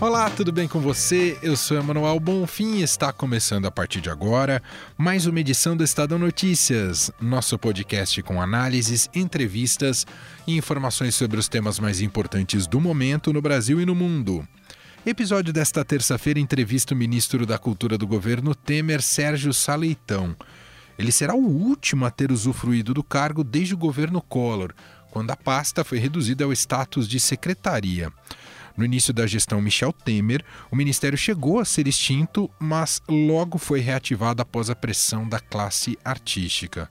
Olá, tudo bem com você? Eu sou Emanuel Bonfim e está começando a partir de agora mais uma edição do Estadão Notícias, nosso podcast com análises, entrevistas e informações sobre os temas mais importantes do momento no Brasil e no mundo. Episódio desta terça-feira entrevista o ministro da Cultura do governo Temer, Sérgio Saleitão. Ele será o último a ter usufruído do cargo desde o governo Collor, quando a pasta foi reduzida ao status de secretaria. No início da gestão Michel Temer, o ministério chegou a ser extinto, mas logo foi reativado após a pressão da classe artística.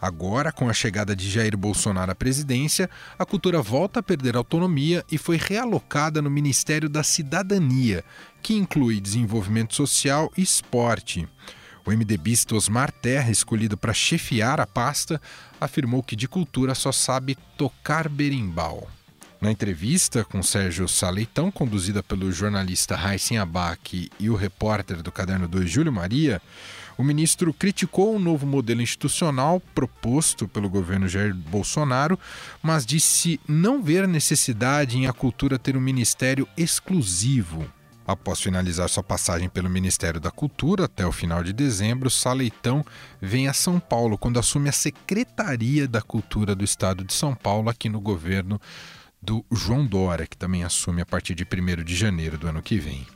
Agora, com a chegada de Jair Bolsonaro à presidência, a cultura volta a perder autonomia e foi realocada no Ministério da Cidadania, que inclui desenvolvimento social e esporte. O MDBista Osmar Terra, escolhido para chefiar a pasta, afirmou que de cultura só sabe tocar berimbau. Na entrevista com Sérgio Saleitão, conduzida pelo jornalista Raíssen Abac e o repórter do Caderno 2, Júlio Maria, o ministro criticou o novo modelo institucional proposto pelo governo Jair Bolsonaro, mas disse não ver necessidade em a cultura ter um ministério exclusivo. Após finalizar sua passagem pelo Ministério da Cultura até o final de dezembro, Saleitão vem a São Paulo quando assume a Secretaria da Cultura do Estado de São Paulo aqui no governo do João Dória, que também assume a partir de 1 de janeiro do ano que vem.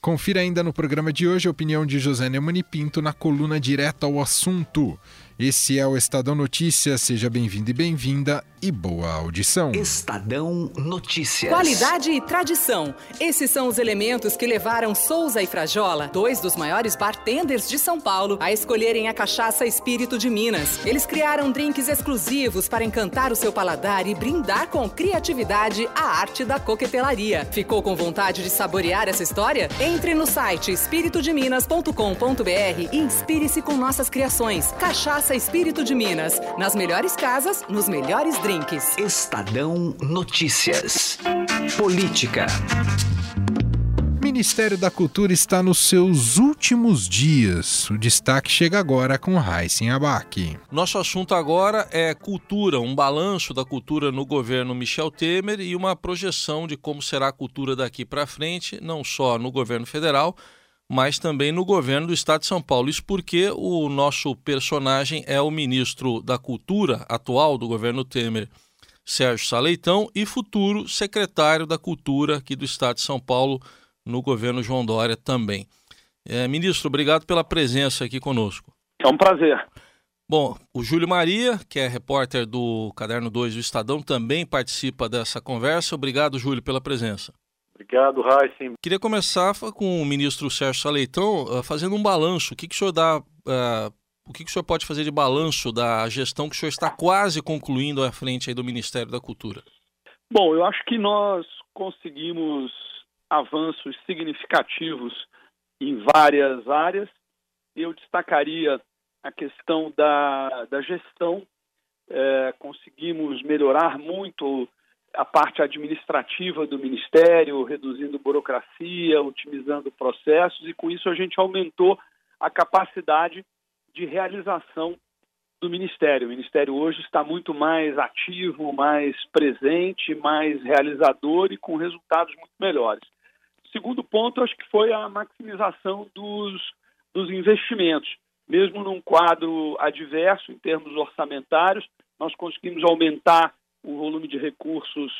Confira ainda no programa de hoje a opinião de José Neumann Pinto na coluna Direto ao Assunto. Esse é o Estadão Notícias. Seja bem-vindo e bem-vinda e boa audição. Estadão Notícias. Qualidade e tradição. Esses são os elementos que levaram Souza e Frajola, dois dos maiores bartenders de São Paulo, a escolherem a cachaça Espírito de Minas. Eles criaram drinks exclusivos para encantar o seu paladar e brindar com criatividade a arte da coquetelaria. Ficou com vontade de saborear essa história? Entre no site espiritodeminas.com.br e inspire-se com nossas criações. Cachaça Cachaça Espírito de Minas. Nas melhores casas, nos melhores drinks. Estadão Notícias. Política. Ministério da Cultura está nos seus últimos dias. O destaque chega agora com Raíssen Abac. Nosso assunto agora é cultura, um balanço da cultura no governo Michel Temer e uma projeção de como será a cultura daqui para frente, não só no governo federal, mas também no governo do estado de São Paulo. Isso porque o nosso personagem é o ministro da Cultura atual do governo Temer, Sérgio Saleitão, e futuro secretário da Cultura aqui do estado de São Paulo no governo João Dória também. É, ministro, obrigado pela presença aqui conosco. É um prazer. Bom, o Júlio Maria, que é repórter do Caderno 2 do Estadão, também participa dessa conversa. Obrigado, Júlio, pela presença. Obrigado, Heisen. Queria começar com o ministro Sérgio Saleitão uh, fazendo um balanço. O que, que o senhor dá. Uh, o que, que o senhor pode fazer de balanço da gestão que o senhor está quase concluindo à frente do Ministério da Cultura? Bom, eu acho que nós conseguimos avanços significativos em várias áreas. Eu destacaria a questão da, da gestão. É, conseguimos melhorar muito a parte administrativa do Ministério, reduzindo burocracia, otimizando processos, e com isso a gente aumentou a capacidade de realização do Ministério. O Ministério hoje está muito mais ativo, mais presente, mais realizador e com resultados muito melhores. Segundo ponto, acho que foi a maximização dos, dos investimentos. Mesmo num quadro adverso em termos orçamentários, nós conseguimos aumentar o volume de recursos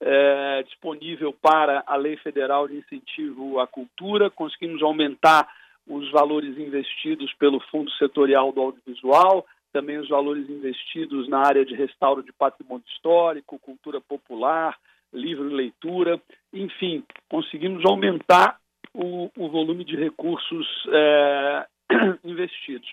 é, disponível para a Lei Federal de Incentivo à Cultura, conseguimos aumentar os valores investidos pelo Fundo Setorial do Audiovisual, também os valores investidos na área de restauro de patrimônio histórico, cultura popular, livro e leitura, enfim, conseguimos aumentar o, o volume de recursos é, investidos.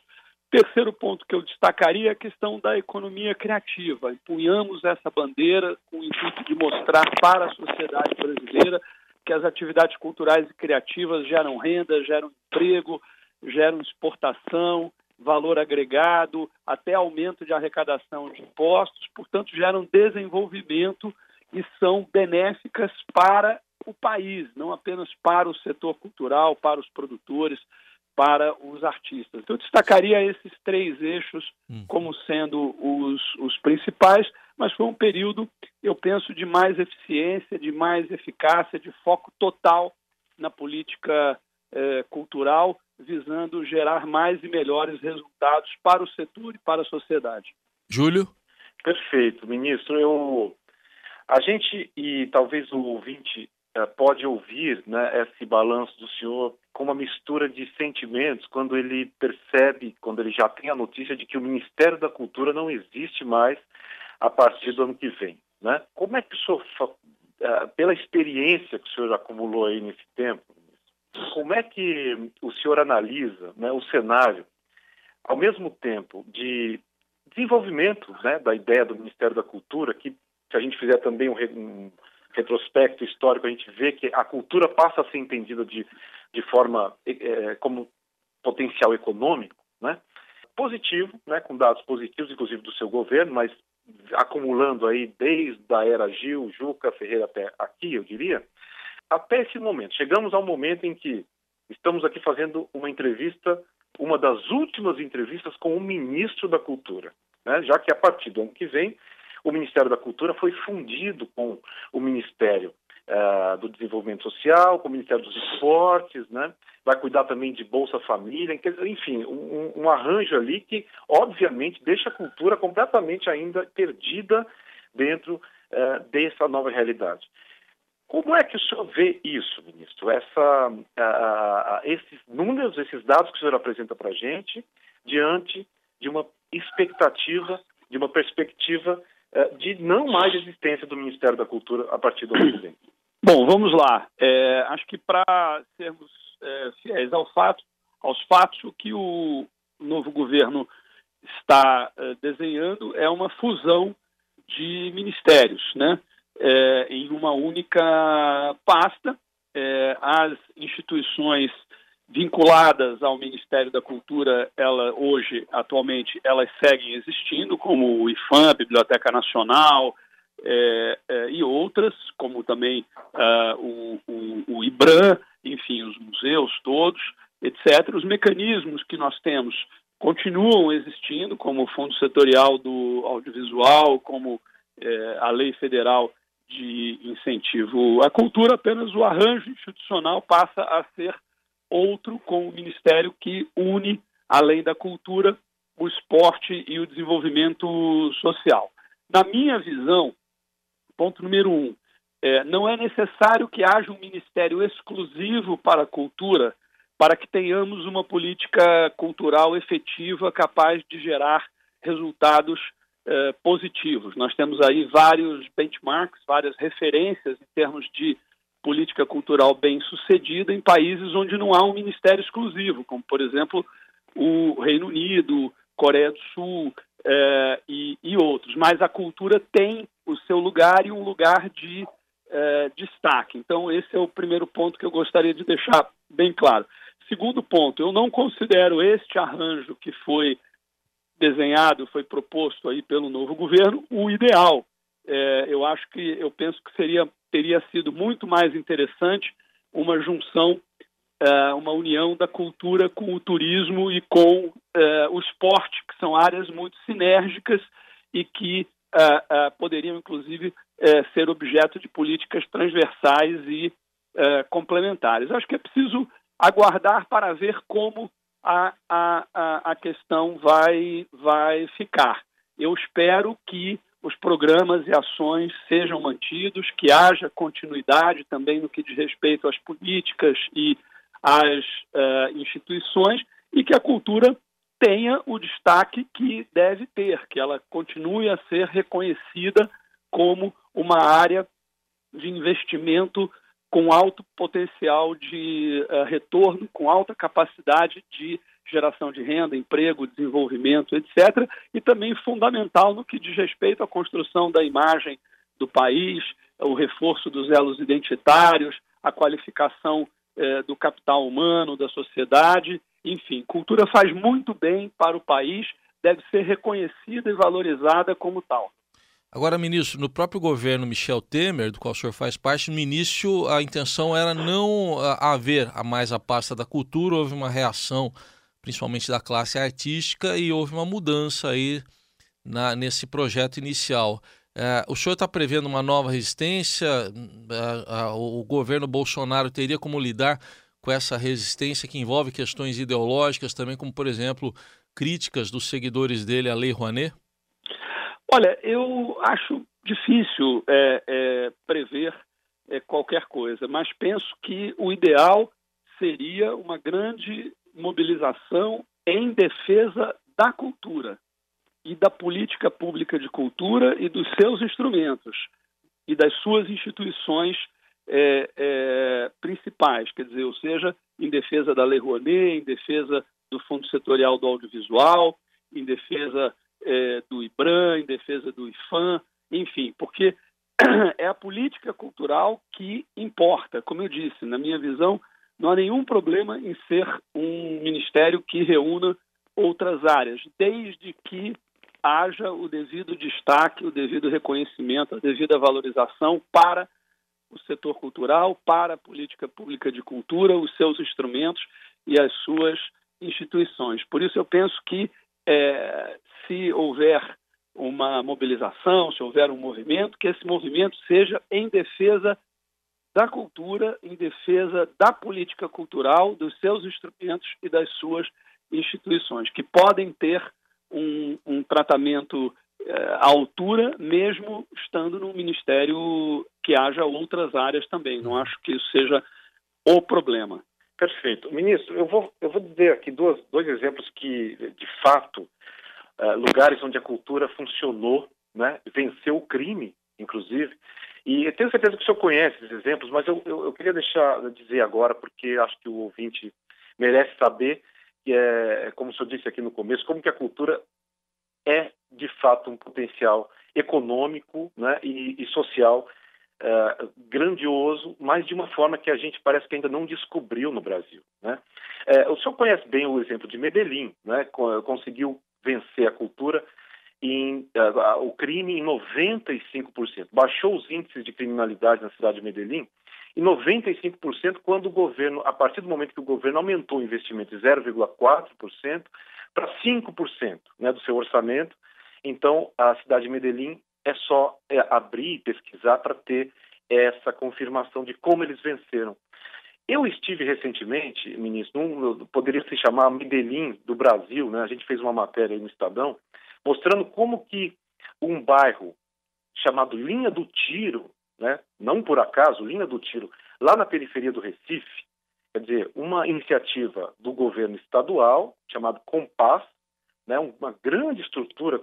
Terceiro ponto que eu destacaria é a questão da economia criativa. Empunhamos essa bandeira com o intuito de mostrar para a sociedade brasileira que as atividades culturais e criativas geram renda, geram emprego, geram exportação, valor agregado, até aumento de arrecadação de impostos, portanto, geram desenvolvimento e são benéficas para o país, não apenas para o setor cultural, para os produtores, para os artistas. Então, eu destacaria esses três eixos hum. como sendo os, os principais, mas foi um período, eu penso, de mais eficiência, de mais eficácia, de foco total na política eh, cultural, visando gerar mais e melhores resultados para o setor e para a sociedade. Júlio? Perfeito, ministro. Eu, a gente e talvez o ouvinte eh, pode ouvir né, esse balanço do senhor com uma mistura de sentimentos quando ele percebe, quando ele já tem a notícia de que o Ministério da Cultura não existe mais a partir do ano que vem. Né? Como é que o senhor, eh, pela experiência que o senhor acumulou aí nesse tempo, como é que o senhor analisa né, o cenário, ao mesmo tempo de desenvolvimento né, da ideia do Ministério da Cultura, que se a gente fizer também um, um retrospecto histórico, a gente vê que a cultura passa a ser entendida de, de forma é, como potencial econômico, né? positivo, né, com dados positivos, inclusive do seu governo, mas acumulando aí desde a era Gil, Juca, Ferreira até aqui, eu diria, até esse momento. Chegamos ao momento em que estamos aqui fazendo uma entrevista, uma das últimas entrevistas com o ministro da Cultura, né, já que a partir do ano que vem o Ministério da Cultura foi fundido com o Ministério uh, do Desenvolvimento Social, com o Ministério dos Esportes, né? vai cuidar também de Bolsa Família, enfim, um, um arranjo ali que, obviamente, deixa a cultura completamente ainda perdida dentro uh, dessa nova realidade. Como é que o senhor vê isso, ministro? Essa, uh, esses números, esses dados que o senhor apresenta para a gente, diante de uma expectativa, de uma perspectiva é, de não mais existência do Ministério da Cultura a partir do ano que vem? Bom, vamos lá. É, acho que para sermos é, fiéis ao fato, aos fatos, o que o novo governo está é, desenhando é uma fusão de ministérios, né? É, em uma única pasta. É, as instituições vinculadas ao Ministério da Cultura, ela hoje, atualmente, elas seguem existindo, como o IFAM, a Biblioteca Nacional, é, e outras, como também uh, o, o, o, IBRAM, enfim, os museus todos, etc. Os mecanismos que nós temos continuam existindo, como o Fundo Setorial do Audiovisual, como é, a Lei Federal de Incentivo à Cultura, apenas o arranjo institucional passa a ser outro com o ministério que une, além da cultura, o esporte e o desenvolvimento social. Na minha visão, ponto número um, é, não é necessário que haja um ministério exclusivo para a cultura para que tenhamos uma política cultural efetiva capaz de gerar resultados é, positivos. Nós temos aí vários benchmarks, várias referências em termos de política cultural bem sucedida em países onde não há um ministério exclusivo, como, por exemplo, o Reino Unido, Coreia do Sul é, e, e, outros. Mas a cultura tem o seu lugar e um lugar de é, destaque. Então, esse é o primeiro ponto que eu gostaria de deixar bem claro. Segundo ponto, eu não considero este arranjo que foi desenhado, foi proposto aí pelo novo governo, o ideal. É, eu acho que, eu penso que seria teria sido muito mais interessante uma junção, uh, uma união da cultura com o turismo e com uh, o esporte, que são áreas muito sinérgicas e que uh, poderiam, inclusive, ser objeto de políticas transversais e complementares. Acho que é preciso aguardar para ver como a, a, a questão vai, vai ficar. Eu espero que os programas e ações sejam mantidos, que haja continuidade também no que diz respeito às políticas e às uh, instituições e que a cultura tenha o destaque que deve ter, que ela continue a ser reconhecida como uma área de investimento com alto potencial de uh, retorno, com alta capacidade de geração de renda, emprego, desenvolvimento, etc. E também fundamental no que diz respeito à construção da imagem do país, o reforço dos elos identitários, a qualificação eh, do capital humano, da sociedade. Enfim, cultura faz muito bem para o país, deve ser reconhecida e valorizada como tal. Agora, ministro, no próprio governo Michel Temer, do qual o senhor faz parte, no início a intenção era não haver a mais a pasta da cultura, houve uma reação, principalmente da classe artística, e houve uma mudança aí na, nesse projeto inicial. É, o senhor está prevendo uma nova resistência? É, o governo Bolsonaro teria como lidar com essa resistência que envolve questões ideológicas também, como, por exemplo, críticas dos seguidores dele à Lei Rouanet? Olha, eu acho difícil é, é, prever é, qualquer coisa, mas penso que o ideal seria uma grande mobilização em defesa da cultura e da política pública de cultura e dos seus instrumentos e das suas instituições é, é, principais, quer dizer, ou seja, em defesa da Lei Rouanet, em defesa do Fundo Setorial do Audiovisual, em defesa é, do IBRAM, em defesa do IFAM, enfim, porque é a política cultural que importa. Como eu disse, na minha visão, não há nenhum problema em ser um ministério que reúna outras áreas, desde que haja o devido destaque, o devido reconhecimento, a devida valorização para o setor cultural, para a política pública de cultura, os seus instrumentos e as suas instituições. Por isso, eu penso que é, se houver uma mobilização, se houver um movimento, que esse movimento seja em defesa da cultura, em defesa da política cultural, dos seus instrumentos e das suas instituições, que podem ter um, um tratamento à altura, mesmo estando no ministério que haja outras áreas também. Não acho que isso seja o problema. Perfeito. Ministro, eu vou, eu vou dizer aqui dois, dois exemplos que, de fato, uh, lugares onde a cultura funcionou, né, venceu o crime, inclusive. E eu tenho certeza que o senhor conhece esses exemplos, mas eu, eu, eu queria deixar dizer agora, porque acho que o ouvinte merece saber, que é, como o senhor disse aqui no começo, como que a cultura é, de fato, um potencial econômico né, e, e social uh, grandioso, mas de uma forma que a gente parece que ainda não descobriu no Brasil. Né? Uh, o senhor conhece bem o exemplo de Medellín, né? conseguiu vencer a cultura em, uh, o crime em 95%. Baixou os índices de criminalidade na cidade de Medellín em 95% quando o governo, a partir do momento que o governo aumentou o investimento de 0,4% para 5% né, do seu orçamento, então a cidade de Medellín é só é, abrir e pesquisar para ter essa confirmação de como eles venceram. Eu estive recentemente, ministro, poderia se chamar Medellín do Brasil, né? A gente fez uma matéria aí no Estadão mostrando como que um bairro chamado Linha do Tiro, né? Não por acaso, Linha do Tiro, lá na periferia do Recife, quer dizer, uma iniciativa do governo estadual chamado Compass, né, uma grande estrutura,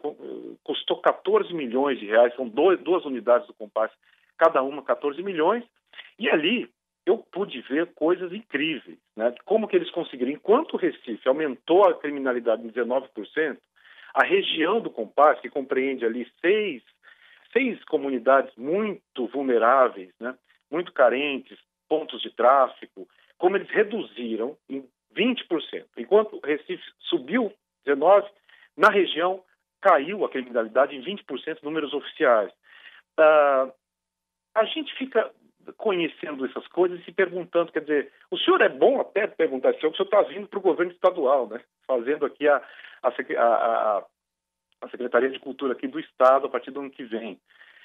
custou 14 milhões de reais, são dois, duas unidades do Compass, cada uma 14 milhões, e ali eu pude ver coisas incríveis, né, como que eles conseguiram, enquanto o Recife aumentou a criminalidade em 19%, a região do Compass, que compreende ali seis, seis comunidades muito vulneráveis, né, muito carentes, pontos de tráfico, como eles reduziram em 20%. Enquanto o Recife subiu 19, na região caiu a criminalidade em 20% números oficiais. Uh, a gente fica conhecendo essas coisas e se perguntando, quer dizer, o senhor é bom até perguntar se o senhor está vindo para o governo estadual, né? Fazendo aqui a, a, a, a, Secretaria de Cultura aqui do Estado a partir do ano que vem.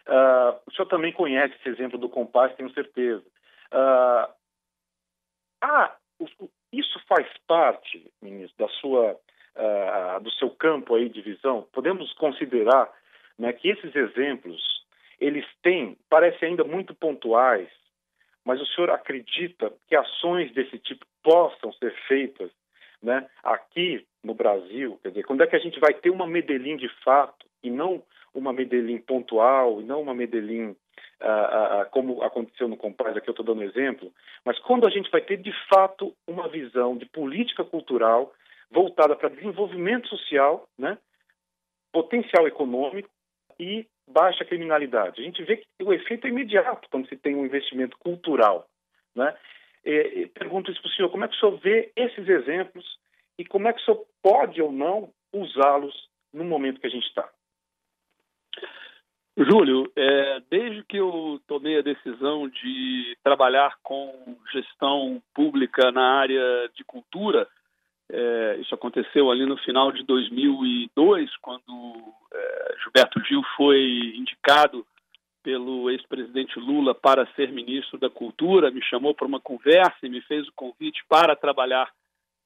Uh, o senhor também conhece esse exemplo do Compass, tenho certeza. Uh, ah, isso faz parte, ministro, da sua uh, do seu campo aí de visão, podemos considerar né, que esses exemplos eles têm, parecem ainda muito pontuais, mas o senhor acredita que ações desse tipo possam ser feitas né, aqui no Brasil? Quer dizer, quando é que a gente vai ter uma Medellín de fato e não uma Medellín pontual, e não uma Medellín ah, ah, como aconteceu no Compaz, aqui eu estou dando exemplo, mas quando a gente vai ter de fato uma visão de política cultural voltada para desenvolvimento social, né, potencial econômico e baixa criminalidade. A gente vê que o efeito é imediato quando se tem um investimento cultural. Né? E, pergunto isso para o senhor, como é que o senhor vê esses exemplos e como é que o senhor pode ou não usá-los no momento que a gente está? Júlio, é, desde que eu tomei a decisão de trabalhar com gestão pública na área de cultura, é, isso aconteceu ali no final de 2002, quando é, Gilberto Gil foi indicado pelo ex-presidente Lula para ser ministro da Cultura, me chamou para uma conversa e me fez o convite para trabalhar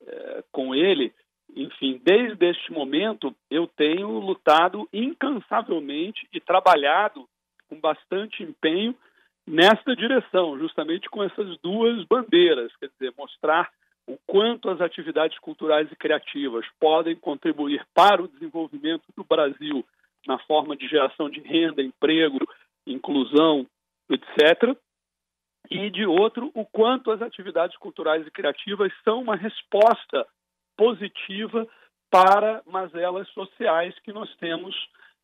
é, com ele. Enfim, desde este momento eu tenho lutado incansavelmente e trabalhado com bastante empenho nesta direção, justamente com essas duas bandeiras, quer dizer, mostrar o quanto as atividades culturais e criativas podem contribuir para o desenvolvimento do Brasil na forma de geração de renda, emprego, inclusão, etc. E de outro, o quanto as atividades culturais e criativas são uma resposta positiva para mazelas sociais que nós temos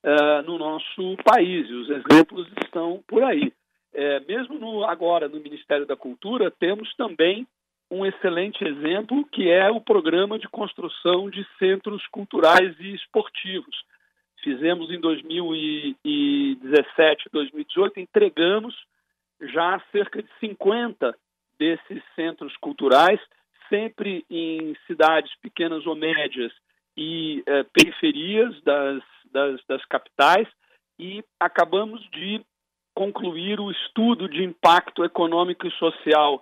uh, no nosso país. E os exemplos estão por aí. É, mesmo no, agora no Ministério da Cultura, temos também um excelente exemplo que é o programa de construção de centros culturais e esportivos. Fizemos em 2017, 2018, entregamos já cerca de 50 desses centros culturais sempre em cidades pequenas ou médias e eh, periferias das, das, das capitais, e acabamos de concluir o estudo de impacto econômico e social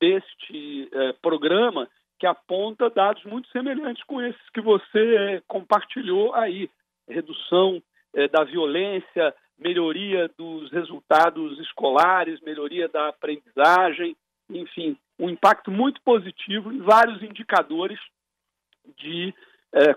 deste eh, programa, que aponta dados muito semelhantes com esses que você eh, compartilhou aí: redução da violência, melhoria dos resultados escolares, melhoria da aprendizagem, enfim, um impacto muito positivo em vários indicadores de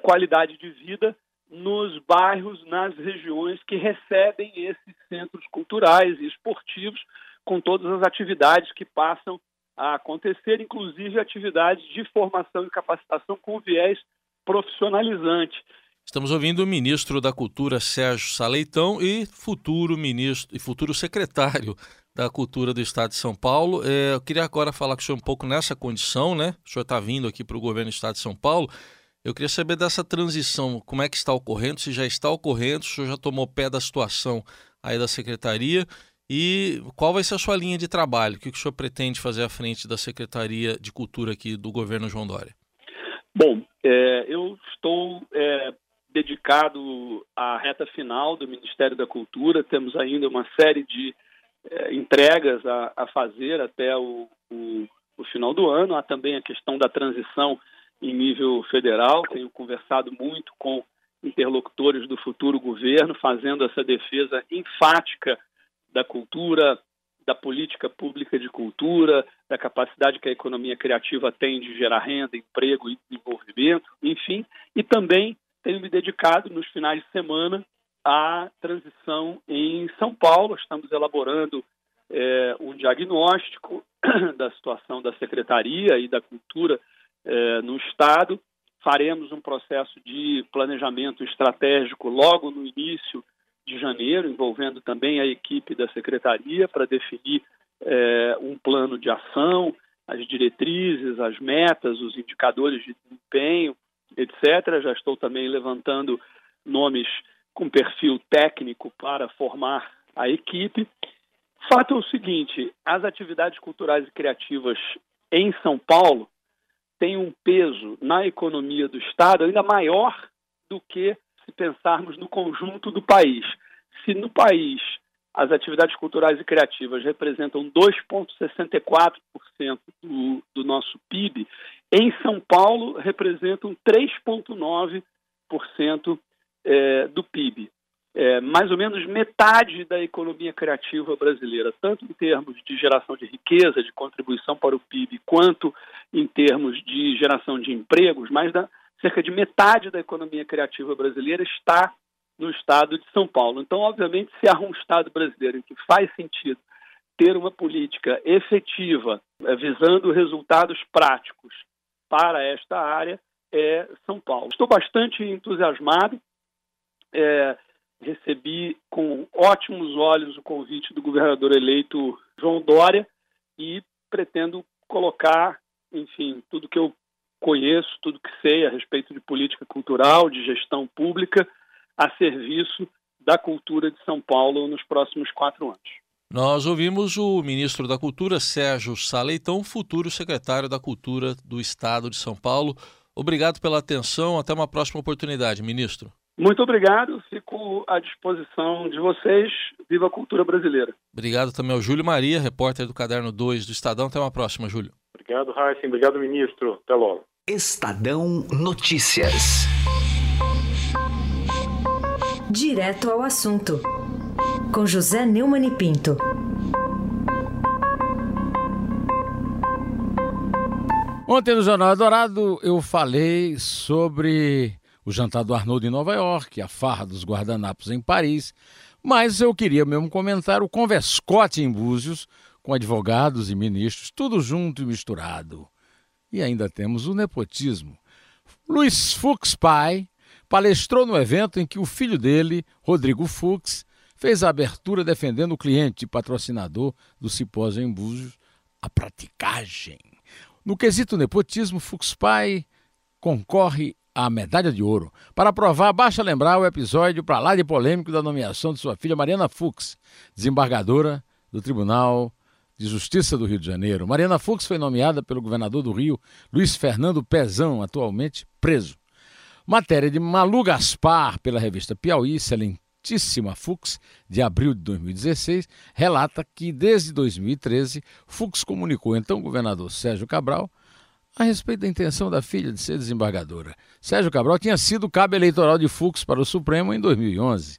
qualidade de vida nos bairros, nas regiões que recebem esses centros culturais e esportivos, com todas as atividades que passam a acontecer, inclusive atividades de formação e capacitação com viés profissionalizante. Estamos ouvindo o ministro da Cultura Sérgio Saleitão e futuro ministro e futuro secretário da Cultura do Estado de São Paulo. É, eu queria agora falar com o senhor um pouco nessa condição, né? O senhor está vindo aqui para o governo do Estado de São Paulo. Eu queria saber dessa transição, como é que está ocorrendo, se já está ocorrendo, se o senhor já tomou pé da situação aí da secretaria e qual vai ser a sua linha de trabalho? O que o senhor pretende fazer à frente da Secretaria de Cultura aqui do governo João Dória? Bom, é, eu estou é, dedicado à reta final do Ministério da Cultura. Temos ainda uma série de é, entregas a, a, fazer até o, o, o, final do ano. Há também a questão da transição em nível federal. Tenho conversado muito com interlocutores do futuro governo, fazendo essa defesa enfática da cultura, da política pública de cultura, da capacidade que a economia criativa tem de gerar renda, emprego e desenvolvimento, enfim, e também tenho me dedicado nos finais de semana a transição em São Paulo. Estamos elaborando é, um diagnóstico da situação da secretaria e da cultura é, no Estado. Faremos um processo de planejamento estratégico logo no início de janeiro, envolvendo também a equipe da secretaria para definir é, um plano de ação, as diretrizes, as metas, os indicadores de desempenho, etc. Já estou também levantando nomes com perfil técnico para formar a equipe. Fato é o seguinte: as atividades culturais e criativas em São Paulo têm um peso na economia do Estado ainda maior do que se pensarmos no conjunto do país. Se no país as atividades culturais e criativas representam 2,64% do, do nosso PIB, em São Paulo representam 3,9% é, do PIB. É, mais ou menos metade da economia criativa brasileira, tanto em termos de geração de riqueza, de contribuição para o PIB, quanto em termos de geração de empregos, mais da, cerca de metade da economia criativa brasileira está no estado de São Paulo. Então, obviamente, se há um estado brasileiro em que faz sentido ter uma política efetiva, é, visando resultados práticos para esta área, é São Paulo. Estou bastante entusiasmado é, recebi com ótimos olhos o convite do governador eleito João Dória e pretendo colocar, enfim, tudo que eu conheço, tudo que sei a respeito de política cultural, de gestão pública, a serviço da cultura de São Paulo nos próximos quatro anos. Nós ouvimos o ministro da Cultura, Sérgio Saleitão, futuro secretário da Cultura do Estado de São Paulo. Obrigado pela atenção. Até uma próxima oportunidade, ministro. Muito obrigado. Fico à disposição de vocês. Viva a cultura brasileira. Obrigado também ao Júlio Maria, repórter do Caderno 2 do Estadão. Até uma próxima, Júlio. Obrigado, Heisen. Obrigado, ministro. Até logo. Estadão Notícias. Direto ao assunto com José Neumann e Pinto. Ontem no Jornal Dourado eu falei sobre o jantar do Arnold em Nova York, a farra dos guardanapos em Paris, mas eu queria mesmo comentar o converscote em Búzios com advogados e ministros, tudo junto e misturado. E ainda temos o nepotismo. Luiz Fux pai palestrou no evento em que o filho dele, Rodrigo Fux, fez a abertura defendendo o cliente e patrocinador do simpósio em Búzios, a praticagem. No quesito nepotismo, Fux Pai concorre à medalha de ouro. Para provar, basta lembrar o episódio para lá de polêmico da nomeação de sua filha Mariana Fux, desembargadora do Tribunal de Justiça do Rio de Janeiro. Mariana Fux foi nomeada pelo governador do Rio, Luiz Fernando Pezão, atualmente preso. Matéria de Malu Gaspar pela revista Piauí, excelente Justíssima Fux, de abril de 2016, relata que desde 2013 Fux comunicou então ao governador Sérgio Cabral a respeito da intenção da filha de ser desembargadora. Sérgio Cabral tinha sido cabo eleitoral de Fux para o Supremo em 2011.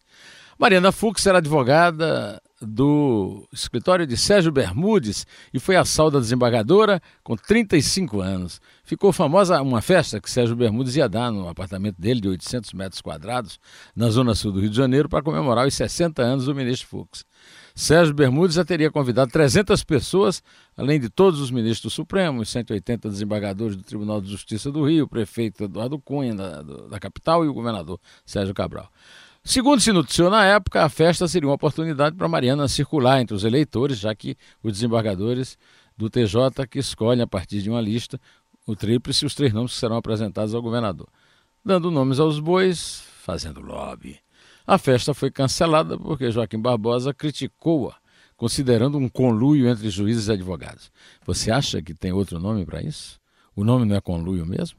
Mariana Fux era advogada do escritório de Sérgio Bermudes e foi a salda desembargadora com 35 anos. Ficou famosa uma festa que Sérgio Bermudes ia dar no apartamento dele de 800 metros quadrados, na zona sul do Rio de Janeiro, para comemorar os 60 anos do ministro Fux. Sérgio Bermudes já teria convidado 300 pessoas, além de todos os ministros do Supremo, os 180 desembargadores do Tribunal de Justiça do Rio, o prefeito Eduardo Cunha, da, da capital, e o governador Sérgio Cabral. Segundo se noticiou na época, a festa seria uma oportunidade para Mariana circular entre os eleitores, já que os desembargadores do TJ que escolhem a partir de uma lista o tríplice e os três nomes que serão apresentados ao governador, dando nomes aos bois, fazendo lobby. A festa foi cancelada porque Joaquim Barbosa criticou-a, considerando um conluio entre juízes e advogados. Você acha que tem outro nome para isso? O nome não é conluio mesmo?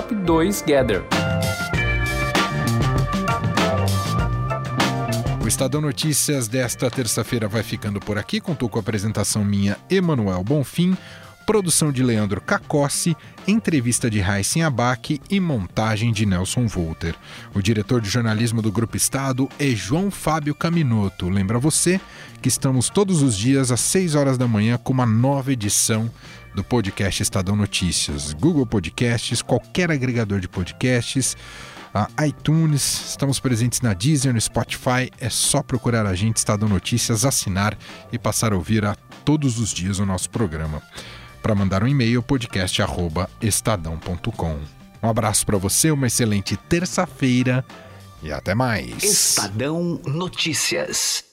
Top 2 Gather. O Estadão Notícias desta terça-feira vai ficando por aqui. Contou com a apresentação minha, Emanuel Bonfim, produção de Leandro Cacossi, entrevista de Raíssen Abac e montagem de Nelson Volter. O diretor de jornalismo do Grupo Estado é João Fábio Caminoto. Lembra você que estamos todos os dias às 6 horas da manhã com uma nova edição do podcast Estadão Notícias. Google Podcasts, qualquer agregador de podcasts, uh, iTunes, estamos presentes na Deezer, no Spotify. É só procurar a gente, Estadão Notícias, assinar e passar a ouvir a todos os dias o nosso programa. Para mandar um e-mail, podcast.estadão.com. Um abraço para você, uma excelente terça-feira e até mais. Estadão Notícias.